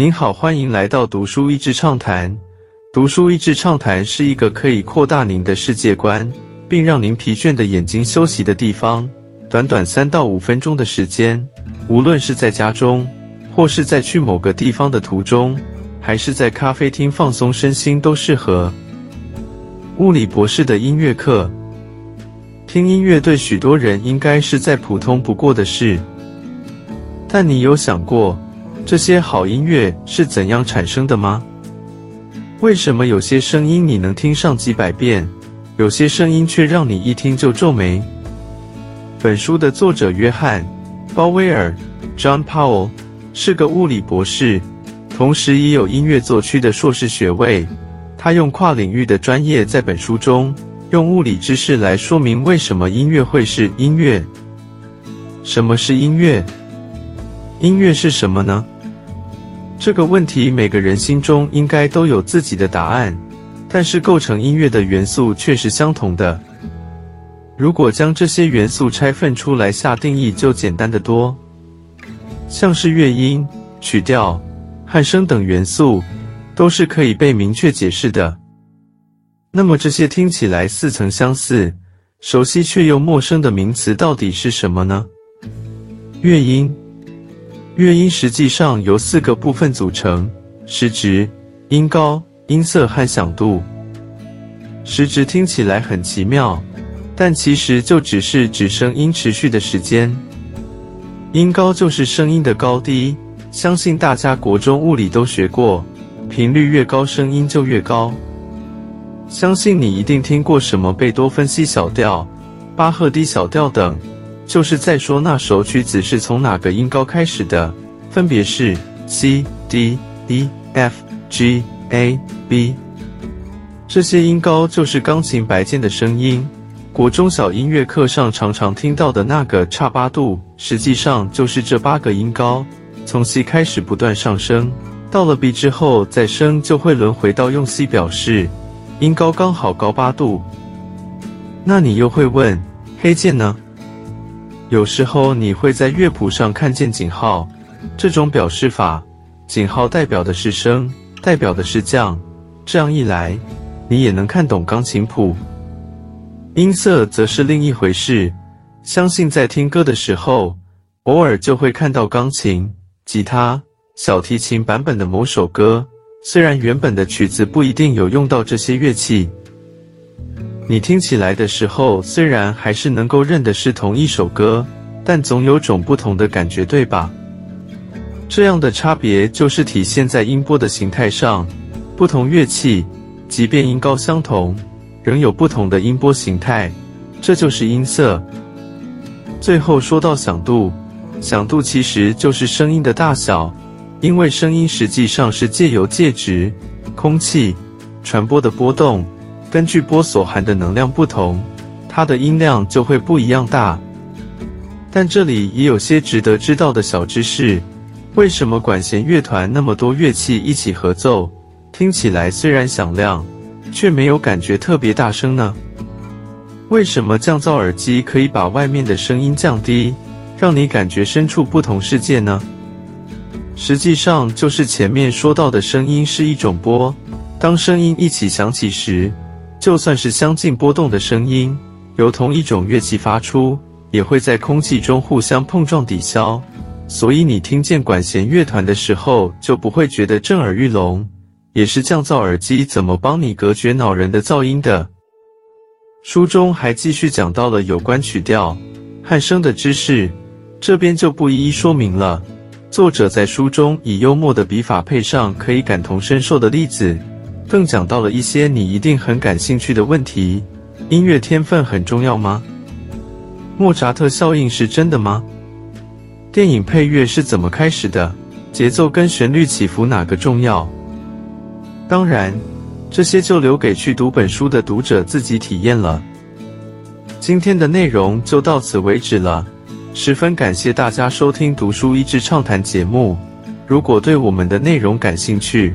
您好，欢迎来到读书益智畅谈。读书益智畅谈是一个可以扩大您的世界观，并让您疲倦的眼睛休息的地方。短短三到五分钟的时间，无论是在家中，或是在去某个地方的途中，还是在咖啡厅放松身心，都适合。物理博士的音乐课，听音乐对许多人应该是再普通不过的事。但你有想过，这些好音乐是怎样产生的吗？为什么有些声音你能听上几百遍，有些声音却让你一听就皱眉？本书的作者约翰·鲍威尔 （John Powell） 是个物理博士，同时也有音乐作曲的硕士学位。他用跨领域的专业在本书中用物理知识来说明为什么音乐会是音乐。什么是音乐？音乐是什么呢？这个问题，每个人心中应该都有自己的答案，但是构成音乐的元素却是相同的。如果将这些元素拆分出来下定义，就简单的多。像是乐音、曲调、和声等元素，都是可以被明确解释的。那么这些听起来似曾相似、熟悉却又陌生的名词，到底是什么呢？乐音。乐音实际上由四个部分组成：时值、音高、音色和响度。时值听起来很奇妙，但其实就只是指声音持续的时间。音高就是声音的高低，相信大家国中物理都学过，频率越高，声音就越高。相信你一定听过什么贝多芬 C 小调、巴赫 D 小调等。就是在说那首曲子是从哪个音高开始的，分别是 C、D、E、F、G、A、B。这些音高就是钢琴白键的声音。国中小音乐课上常常听到的那个差八度，实际上就是这八个音高从 C 开始不断上升，到了 B 之后再升，就会轮回到用 C 表示音高刚好高八度。那你又会问，黑键呢？有时候你会在乐谱上看见井号，这种表示法，井号代表的是升，代表的是降。这样一来，你也能看懂钢琴谱。音色则是另一回事。相信在听歌的时候，偶尔就会看到钢琴、吉他、小提琴版本的某首歌，虽然原本的曲子不一定有用到这些乐器。你听起来的时候，虽然还是能够认的是同一首歌，但总有种不同的感觉，对吧？这样的差别就是体现在音波的形态上。不同乐器，即便音高相同，仍有不同的音波形态，这就是音色。最后说到响度，响度其实就是声音的大小，因为声音实际上是借由介质、空气传播的波动。根据波所含的能量不同，它的音量就会不一样大。但这里也有些值得知道的小知识：为什么管弦乐团那么多乐器一起合奏，听起来虽然响亮，却没有感觉特别大声呢？为什么降噪耳机可以把外面的声音降低，让你感觉身处不同世界呢？实际上就是前面说到的声音是一种波，当声音一起响起时。就算是相近波动的声音，由同一种乐器发出，也会在空气中互相碰撞抵消。所以你听见管弦乐团的时候，就不会觉得震耳欲聋。也是降噪耳机怎么帮你隔绝恼人的噪音的。书中还继续讲到了有关曲调和声的知识，这边就不一一说明了。作者在书中以幽默的笔法配上可以感同身受的例子。更讲到了一些你一定很感兴趣的问题：音乐天分很重要吗？莫扎特效应是真的吗？电影配乐是怎么开始的？节奏跟旋律起伏哪个重要？当然，这些就留给去读本书的读者自己体验了。今天的内容就到此为止了，十分感谢大家收听《读书益智畅谈》节目。如果对我们的内容感兴趣，